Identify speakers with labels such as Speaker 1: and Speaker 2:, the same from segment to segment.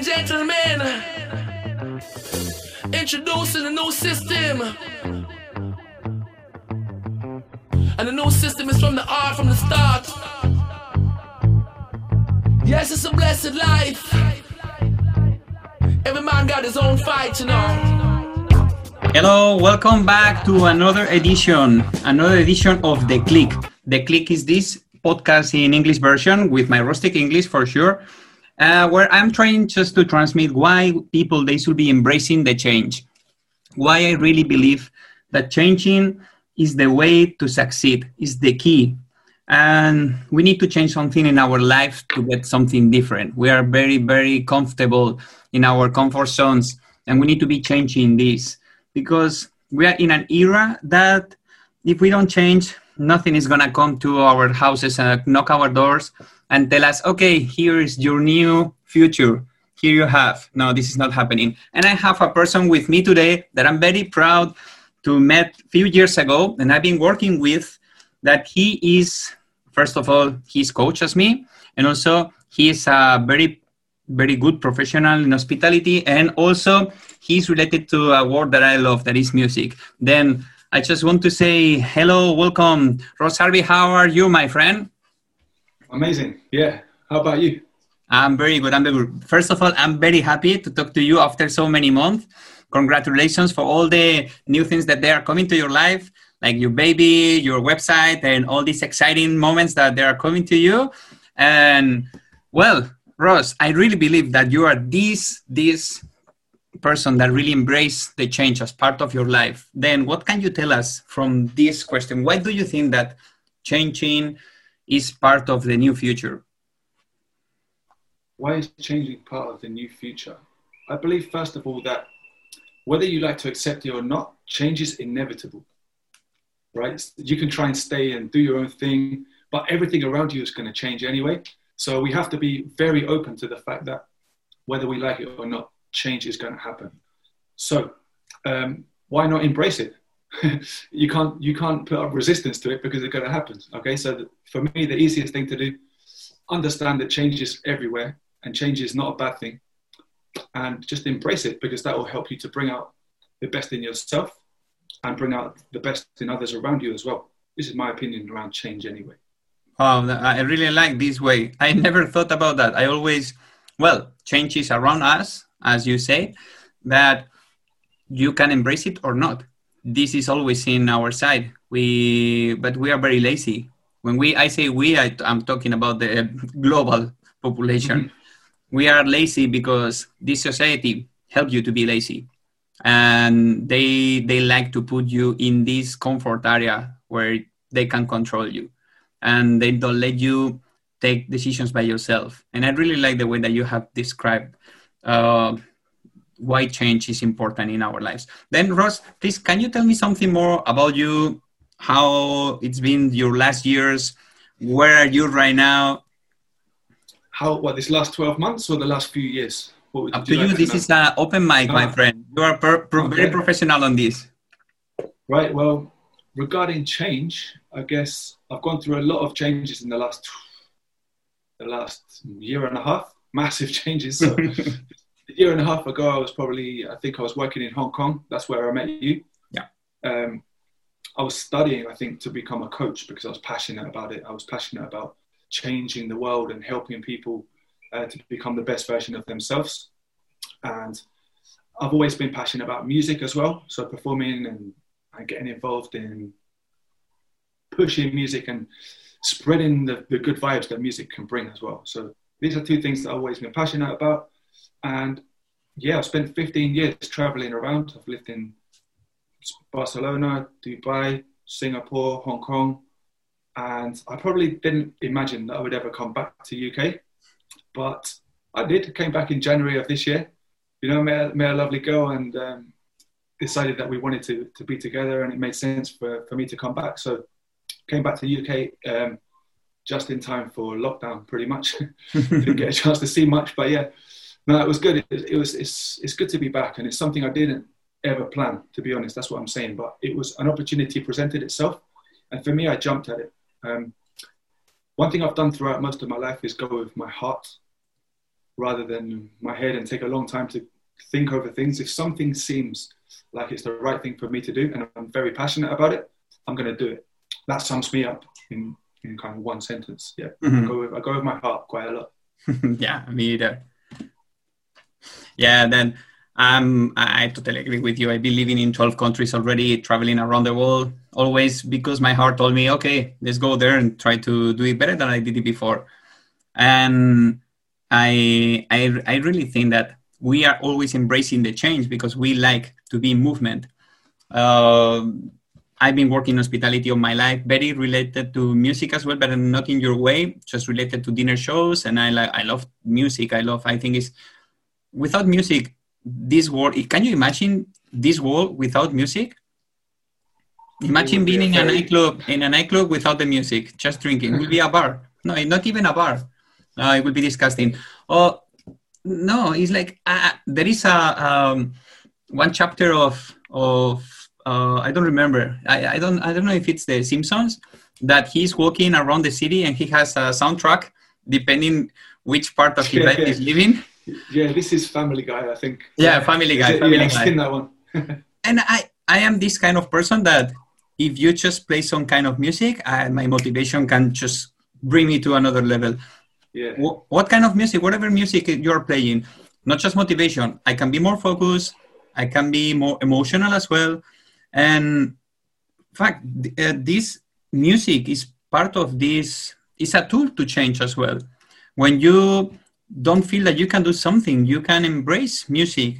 Speaker 1: and gentlemen, introducing a new system. And the new system is from the art from the start. Yes, it's a blessed life. Every man got his own fight, you know.
Speaker 2: Hello, welcome back to another edition, another edition of The Click. The Click is this podcast in English version with my rustic English for sure, uh, where I'm trying just to transmit why people they should be embracing the change. Why I really believe that changing is the way to succeed, is the key. And we need to change something in our life to get something different. We are very, very comfortable in our comfort zones, and we need to be changing this because we are in an era that if we don't change, nothing is going to come to our houses and knock our doors and tell us, okay, here is your new future. Here you have. No, this is not happening. And I have a person with me today that I'm very proud to met a few years ago, and I've been working with. That he is, first of all, he's coach as me, and also he is a very, very good professional in hospitality, and also he's related to a word that I love, that is music. Then I just want to say hello, welcome, Ross Harvey. How are you, my friend?
Speaker 3: Amazing. Yeah. How about you?
Speaker 2: I'm very good. I'm very good. First of all, I'm very happy to talk to you after so many months. Congratulations for all the new things that they are coming to your life, like your baby, your website, and all these exciting moments that they are coming to you. And well, Ross, I really believe that you are this this person that really embrace the change as part of your life. Then what can you tell us from this question? Why do you think that changing is part of the new future?
Speaker 3: Why is changing part of the new future? I believe, first of all, that whether you like to accept it or not, change is inevitable, right? You can try and stay and do your own thing, but everything around you is going to change anyway. So we have to be very open to the fact that whether we like it or not, change is going to happen. So um, why not embrace it? you can't you can't put up resistance to it because it's going to happen. Okay, so for me, the easiest thing to do, understand that change is everywhere and change is not a bad thing and just embrace it because that will help you to bring out the best in yourself and bring out the best in others around you as well. This is my opinion around change anyway.
Speaker 2: Oh, I really like this way. I never thought about that. I always, well, change is around us, as you say, that you can embrace it or not. This is always in our side. We, but we are very lazy. When we, I say we, I, am talking about the global population. Mm-hmm we are lazy because this society help you to be lazy and they they like to put you in this comfort area where they can control you and they don't let you take decisions by yourself and i really like the way that you have described uh, why change is important in our lives. Then ross please can you tell me something more about you how it's been your last years where are you right now?
Speaker 3: How what this last 12 months or the last few years?
Speaker 2: Up to you, like this is an open mic my ah. friend. You are per, per, okay. very professional on this.
Speaker 3: Right well regarding change i guess i've gone through a lot of changes in the last the last year and a half massive changes. So a year and a half ago i was probably i think i was working in hong kong. That's where i met you.
Speaker 2: Yeah.
Speaker 3: Um, i was studying i think to become a coach because i was passionate about it. I was passionate about changing the world and helping people uh, to become the best version of themselves. And I've always been passionate about music as well, so performing and, and getting involved in pushing music and spreading the, the good vibes that music can bring as well. So these are two things that I've always been passionate about. And yeah, I've spent 15 years traveling around. I've lived in Barcelona, Dubai, Singapore, Hong Kong, and I probably didn't imagine that I would ever come back to UK, but I did. Came back in January of this year. You know, met, met a lovely girl and um, decided that we wanted to to be together, and it made sense for for me to come back. So came back to the UK um, just in time for lockdown, pretty much. didn't get a chance to see much, but yeah, no, it was good. It, it was it's it's good to be back, and it's something I didn't ever plan, to be honest. That's what I'm saying. But it was an opportunity presented itself, and for me, I jumped at it. Um, one thing I've done throughout most of my life is go with my heart, rather than my head and take a long time to think over things. If something seems like it's the right thing for me to do and I'm very passionate about it, I'm going to do it. That sums me up in, in kind of one sentence. Yeah, mm-hmm. I, go with, I go with my heart quite a lot.
Speaker 2: yeah, me either. Yeah, and then um, I totally agree with you. I've been living in 12 countries already, traveling around the world, always because my heart told me, okay, let's go there and try to do it better than I did it before. And I, I, I really think that we are always embracing the change because we like to be in movement. Uh, I've been working in hospitality all my life, very related to music as well, but not in your way, just related to dinner shows. And I like, I love music. I love, I think it's without music, this world. Can you imagine this world without music? Imagine being in a nightclub in a nightclub without the music, just drinking. It will be a bar. No, not even a bar. Uh, it will be disgusting. Oh no, it's like uh, there is a um, one chapter of of uh, I don't remember. I, I don't I don't know if it's the Simpsons that he's walking around the city and he has a soundtrack depending which part of his life he's living.
Speaker 3: Yeah, this is Family Guy, I think.
Speaker 2: Yeah, Family Guy. Family
Speaker 3: yeah, I've seen that one.
Speaker 2: and I I am this kind of person that if you just play some kind of music, I, my motivation can just bring me to another level.
Speaker 3: Yeah.
Speaker 2: What, what kind of music, whatever music you're playing, not just motivation, I can be more focused, I can be more emotional as well. And in fact, uh, this music is part of this, is a tool to change as well. When you don't feel that you can do something, you can embrace music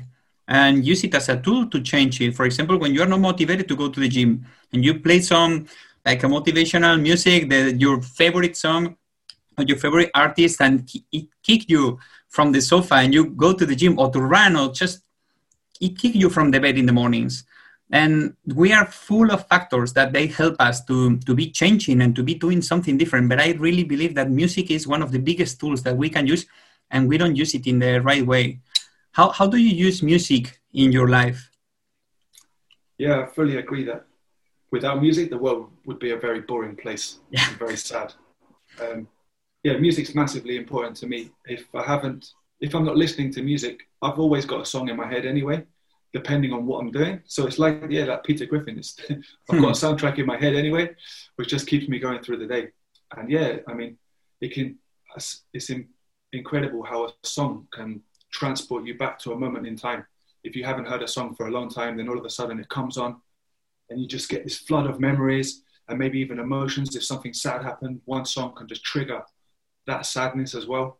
Speaker 2: and use it as a tool to change it. For example, when you're not motivated to go to the gym and you play some like a motivational music, that your favorite song, or your favorite artist and it kick you from the sofa and you go to the gym or to run or just it kick you from the bed in the mornings and we are full of factors that they help us to, to be changing and to be doing something different but i really believe that music is one of the biggest tools that we can use and we don't use it in the right way how, how do you use music in your life
Speaker 3: yeah i fully agree that without music the world would be a very boring place yeah. very sad um, yeah, music's massively important to me. If I haven't, if I'm not listening to music, I've always got a song in my head anyway, depending on what I'm doing. So it's like, yeah, like Peter Griffin. It's, I've got a hmm. soundtrack in my head anyway, which just keeps me going through the day. And yeah, I mean, it can, it's in, incredible how a song can transport you back to a moment in time. If you haven't heard a song for a long time, then all of a sudden it comes on and you just get this flood of memories and maybe even emotions. If something sad happened, one song can just trigger that sadness as well,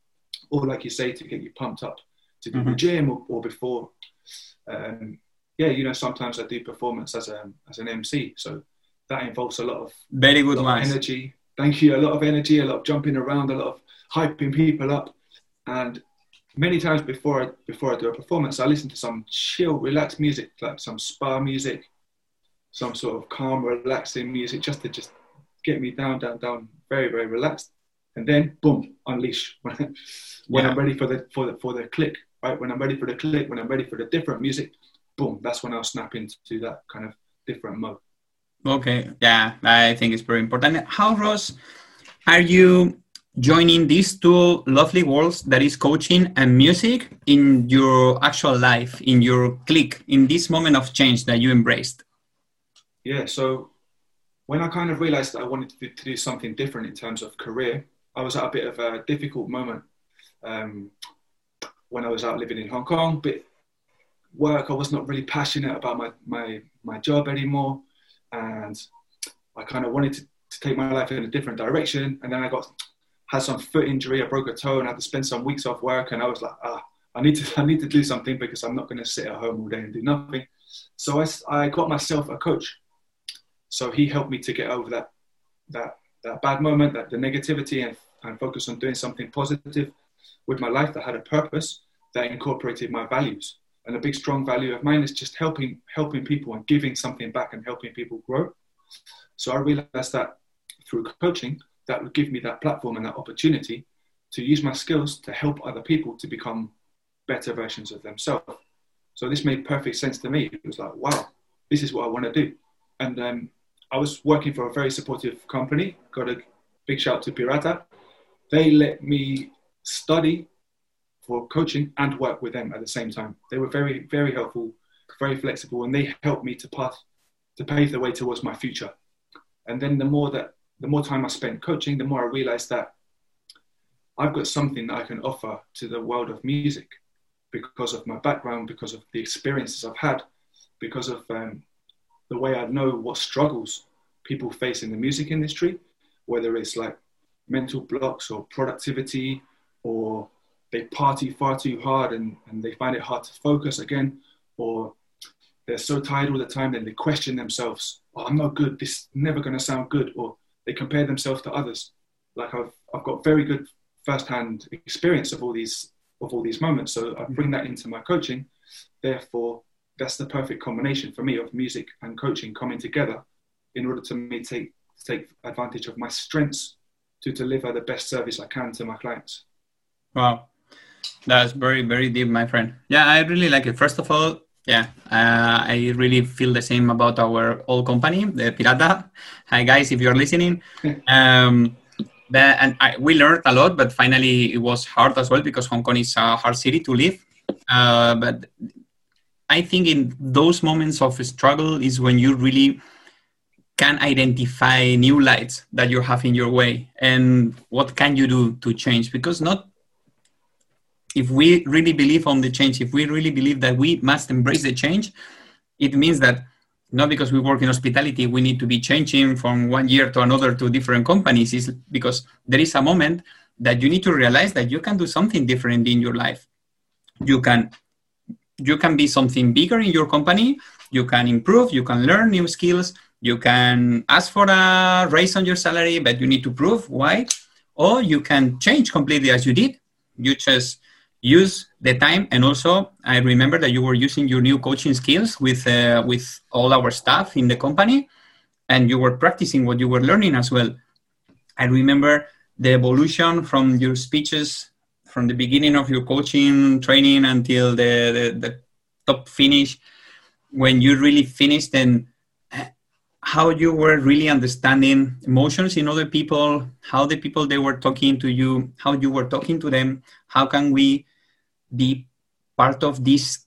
Speaker 3: or like you say, to get you pumped up to do mm-hmm. the gym or, or before. Um, yeah, you know, sometimes I do performance as a as an MC, so that involves a lot of
Speaker 2: very good
Speaker 3: energy. Thank you. A lot of energy, a lot of jumping around, a lot of hyping people up, and many times before I before I do a performance, I listen to some chill, relaxed music, like some spa music, some sort of calm, relaxing music, just to just get me down, down, down, very, very relaxed and then boom, unleash when, when yeah. I'm ready for the for the for the click, right? When I'm ready for the click, when I'm ready for the different music, boom, that's when I'll snap into that kind of different mode.
Speaker 2: Okay, yeah, I think it's very important. How Ross are you joining these two lovely worlds that is coaching and music in your actual life, in your click, in this moment of change that you embraced?
Speaker 3: Yeah, so when I kind of realized that I wanted to, to do something different in terms of career, I was at a bit of a difficult moment um, when I was out living in Hong Kong. Bit work, I was not really passionate about my my my job anymore, and I kind of wanted to, to take my life in a different direction. And then I got had some foot injury, I broke a toe, and had to spend some weeks off work. And I was like, ah, I need to I need to do something because I'm not going to sit at home all day and do nothing. So I, I got myself a coach. So he helped me to get over that that that bad moment, that the negativity, and, and focus on doing something positive with my life that had a purpose that incorporated my values. And a big strong value of mine is just helping helping people and giving something back and helping people grow. So I realized that through coaching, that would give me that platform and that opportunity to use my skills to help other people to become better versions of themselves. So this made perfect sense to me. It was like, wow, this is what I want to do. And um, I was working for a very supportive company. Got a big shout to Pirata. They let me study for coaching and work with them at the same time. They were very, very helpful, very flexible, and they helped me to path to pave the way towards my future. And then the more that the more time I spent coaching, the more I realized that I've got something that I can offer to the world of music because of my background, because of the experiences I've had, because of um, the way I know what struggles people face in the music industry, whether it's like mental blocks or productivity or they party far too hard and, and they find it hard to focus again, or they're so tired all the time that they question themselves, oh, I'm not good, this is never going to sound good, or they compare themselves to others. Like I've, I've got very good firsthand experience of all these of all these moments. So I bring that into my coaching. Therefore, that's the perfect combination for me of music and coaching coming together in order to me take take advantage of my strengths to deliver the best service I can to my clients.
Speaker 2: Wow, that's very very deep, my friend. Yeah, I really like it. First of all, yeah, uh, I really feel the same about our old company, the Pirata. Hi guys, if you're listening. Um, that, and I, we learned a lot, but finally it was hard as well because Hong Kong is a hard city to live. Uh, but I think in those moments of struggle is when you really can identify new lights that you have in your way and what can you do to change because not if we really believe on the change if we really believe that we must embrace the change it means that not because we work in hospitality we need to be changing from one year to another to different companies. Is because there is a moment that you need to realize that you can do something different in your life. You can you can be something bigger in your company. You can improve. You can learn new skills. You can ask for a raise on your salary but you need to prove why. Or you can change completely as you did. You just use the time and also i remember that you were using your new coaching skills with uh, with all our staff in the company and you were practicing what you were learning as well. I remember the evolution from your speeches from the beginning of your coaching training until the, the, the top finish when you really finished and how you were really understanding emotions in other people how the people they were talking to you how you were talking to them how can we be part of this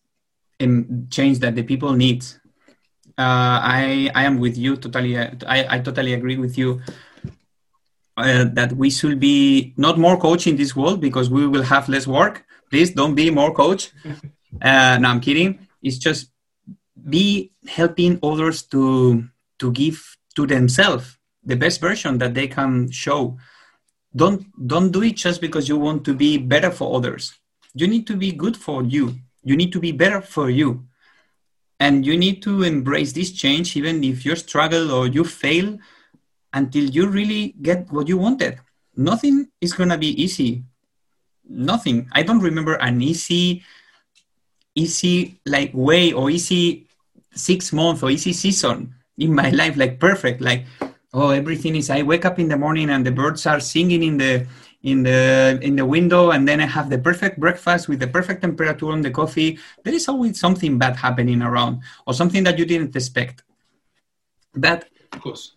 Speaker 2: um, change that the people need. Uh, I I am with you totally. I I totally agree with you. Uh, that we should be not more coach in this world because we will have less work. Please don't be more coach. Uh, no, I'm kidding. It's just be helping others to to give to themselves the best version that they can show. Don't don't do it just because you want to be better for others you need to be good for you. You need to be better for you. And you need to embrace this change even if you struggle or you fail until you really get what you wanted. Nothing is going to be easy. Nothing. I don't remember an easy easy like way or easy six month or easy season in my life like perfect. Like oh everything is i wake up in the morning and the birds are singing in the in the in the window and then i have the perfect breakfast with the perfect temperature on the coffee. There is always something bad happening around or something that you didn't expect. But
Speaker 3: of course.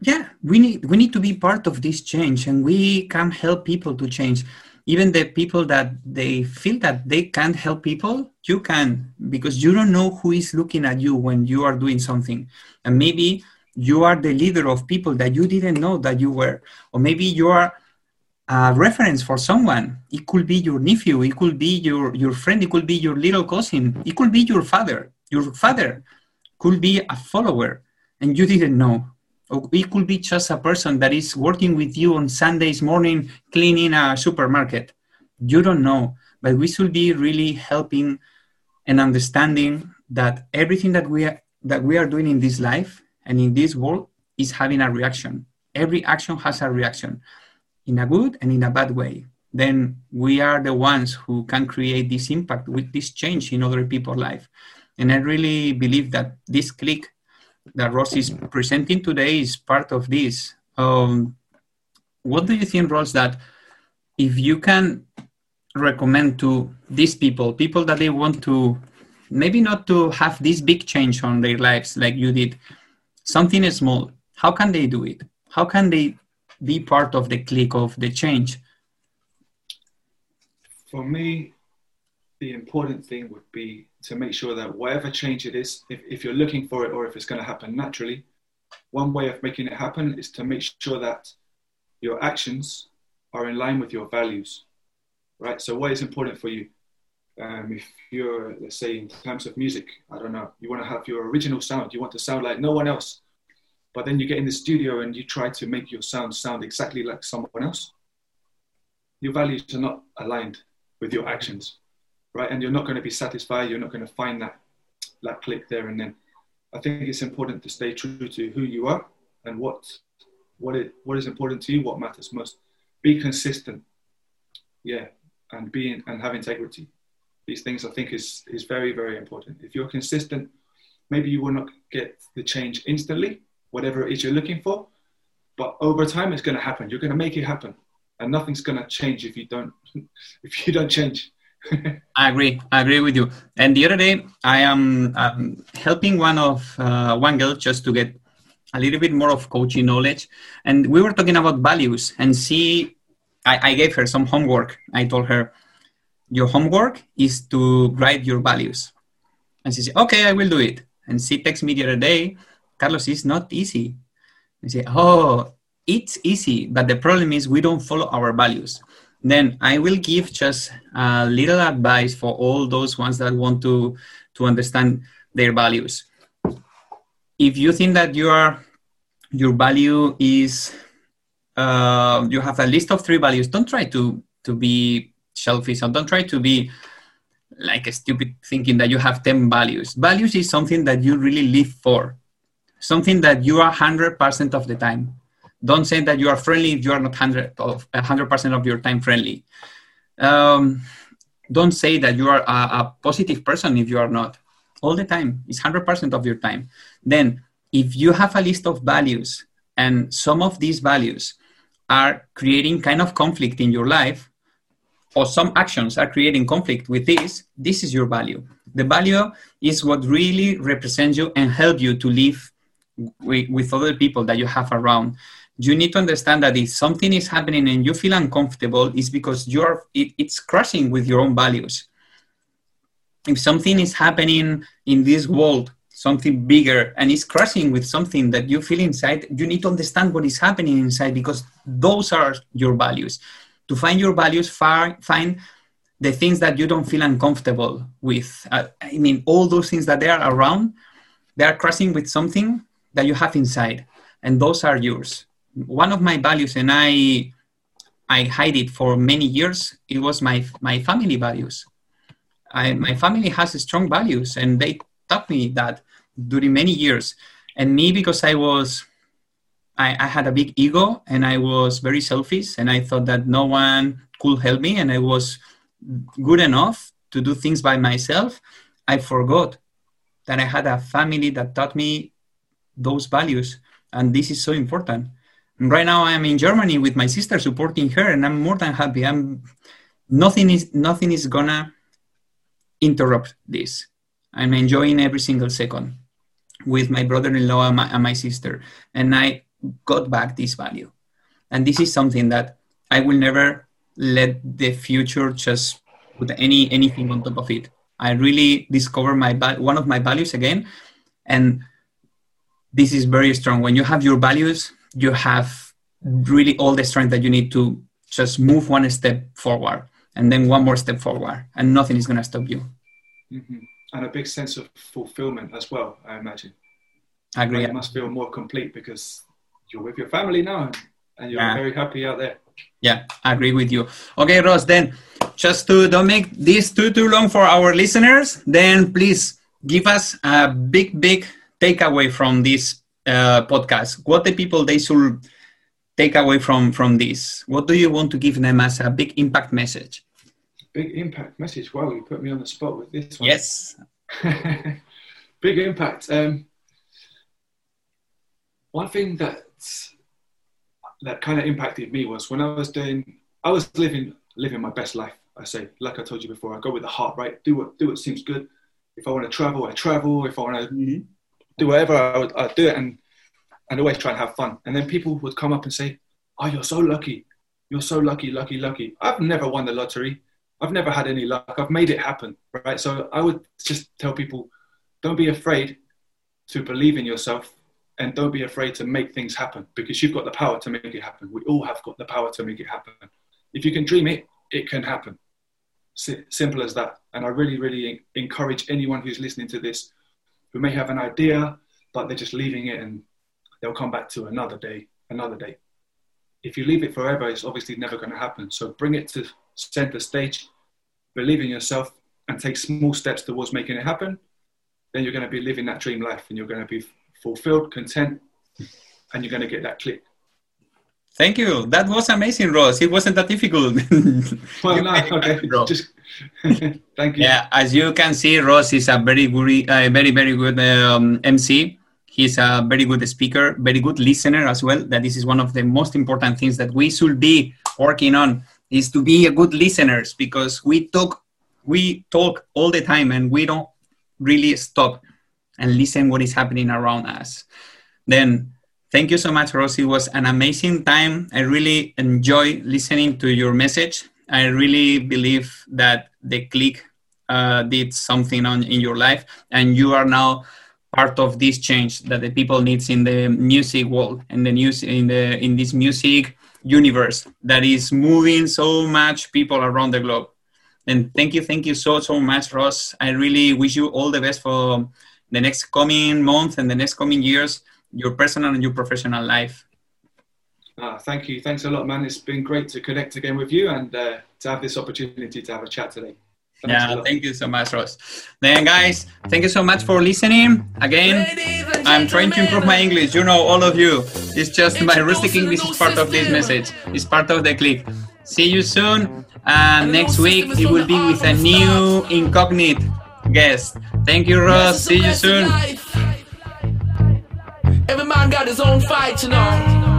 Speaker 2: Yeah we need we need to be part of this change and we can help people to change. Even the people that they feel that they can't help people you can because you don't know who is looking at you when you are doing something. And maybe you are the leader of people that you didn't know that you were or maybe you are a reference for someone. It could be your nephew, it could be your, your friend, it could be your little cousin, it could be your father. Your father could be a follower and you didn't know. Or it could be just a person that is working with you on Sundays morning cleaning a supermarket. You don't know, but we should be really helping and understanding that everything that we are, that we are doing in this life and in this world is having a reaction. Every action has a reaction in a good and in a bad way, then we are the ones who can create this impact with this change in other people's life. And I really believe that this click that Ross is presenting today is part of this. Um, what do you think, Ross, that if you can recommend to these people, people that they want to maybe not to have this big change on their lives like you did, something small, how can they do it? How can they be part of the click of the change?
Speaker 3: For me, the important thing would be to make sure that whatever change it is, if, if you're looking for it or if it's going to happen naturally, one way of making it happen is to make sure that your actions are in line with your values, right? So, what is important for you? Um, if you're, let's say, in terms of music, I don't know, you want to have your original sound, you want to sound like no one else, but then you get in the studio and you try to make your sound sound exactly like someone else, your values are not aligned with your actions, right? And you're not going to be satisfied, you're not going to find that, that click there and then. I think it's important to stay true to who you are and what what it what is important to you, what matters most. Be consistent, yeah, and being and have integrity. These things I think is is very very important. If you're consistent, maybe you will not get the change instantly, whatever it is you're looking for, but over time it's going to happen. You're going to make it happen, and nothing's going to change if you don't if you don't change.
Speaker 2: I agree. I agree with you. And the other day, I am um, helping one of uh, one girl just to get a little bit more of coaching knowledge, and we were talking about values. And she, I, I gave her some homework. I told her, your homework is to write your values. And she said, okay, I will do it. And she texted me the other day, Carlos, it's not easy. I say, oh, it's easy, but the problem is we don't follow our values then I will give just a little advice for all those ones that want to to understand their values. If you think that you are your value is uh, you have a list of three values, don't try to to be selfish or don't try to be like a stupid thinking that you have 10 values. Values is something that you really live for, something that you are 100% of the time. Don't say that you are friendly if you are not 100 of 100% of your time friendly. Um, don't say that you are a, a, positive person if you are not. All the time. It's 100% of your time. Then if you have a list of values and some of these values are creating kind of conflict in your life or some actions are creating conflict with this this is your value. The value is what really represents you and help you to live with, with other people that you have around you need to understand that if something is happening and you feel uncomfortable, it's because you're it, it's crashing with your own values. If something is happening in this world, something bigger, and it's crashing with something that you feel inside, you need to understand what is happening inside because those are your values. To find your values, far, find the things that you don't feel uncomfortable with. Uh, I mean, all those things that they are around, they are crashing with something that you have inside, and those are yours one of my values, and I I hide it for many years. It was my my family values. I, my family has strong values, and they taught me that during many years. And me, because I was, I, I had a big ego, and I was very selfish, and I thought that no one could help me, and I was good enough to do things by myself. I forgot that I had a family that taught me those values, and this is so important. Right now i'm in germany with my sister supporting her and i'm more than happy. I'm nothing is nothing is gonna interrupt this. I'm enjoying every single second with my brother-in-law and my, and my sister and i got back this value. And this is something that i will never let the future just put any anything on top of it. I really discover my one of my values again and this is very strong. When you have your values you have really all the strength that you need to just move one step forward and then one more step forward and nothing is going to stop you.
Speaker 3: Mm-hmm. and a big sense of fulfillment as well i imagine.
Speaker 2: I agree
Speaker 3: you must feel more complete because you're with your family now and you're yeah. very happy out there.
Speaker 2: Yeah i agree with you. Okay ross then just to don't make this too too long for our listeners then please give us a big big takeaway from this uh, podcast, what the people they should take away from from this? What do you want to give them as a big impact message?
Speaker 3: Big impact message. Wow, you put me on the spot with this one.
Speaker 2: Yes.
Speaker 3: big impact. Um, one thing that that kind of impacted me was when I was doing, I was living living my best life. I say, like I told you before, I go with the heart, right? Do what do what seems good. If I want to travel, I travel. If I want to mm-hmm do whatever, I would I'd do it and and always try and have fun. And then people would come up and say, "Oh, you're so lucky. You're so lucky, lucky, lucky." I've never won the lottery. I've never had any luck. I've made it happen, right? So I would just tell people, don't be afraid to believe in yourself and don't be afraid to make things happen because you've got the power to make it happen. We all have got the power to make it happen. If you can dream it, it can happen. S- simple as that. And I really, really encourage anyone who's listening to this who may have an idea, but they're just leaving it and they'll come back to another day, another day. If you leave it forever, it's obviously never going to happen. So bring it to center stage, believe in yourself, and take small steps towards making it happen. Then you're going to be living that dream life and you're going to be fulfilled, content, and you're going to get that click.
Speaker 2: Thank you. That was amazing, Ross. It wasn't that difficult.
Speaker 3: well, no, okay. Just, thank you.
Speaker 2: Yeah, as you can see, Ross is a very good, uh, very, very good um, MC. He's a very good speaker, very good listener as well. That this is one of the most important things that we should be working on is to be a good listeners because we talk, we talk all the time and we don't really stop and listen what is happening around us. Then thank you so much, Ross. It was an amazing time. I really enjoy listening to your message. I really believe that the click uh, did something on in your life, and you are now part of this change that the people needs in the music world and the news in the in this music universe that is moving so much people around the globe. And thank you, thank you so so much, Ross. I really wish you all the best for the next coming month and the next coming years, your personal and your professional life.
Speaker 3: Uh, thank you. Thanks a lot, man. It's been great to connect again with you and uh, to have this opportunity to have a chat today.
Speaker 2: Thanks yeah, thank you so much, Ross. Then, guys, thank you so much for listening. Again, I'm trying to improve my English. You know, all of you. It's just my rustic English is part of this message. It's part of the click. See you soon. And next week, it will be with a new incognito guest. Thank you, Ross. See you soon.
Speaker 1: Every man got his own fight, you know.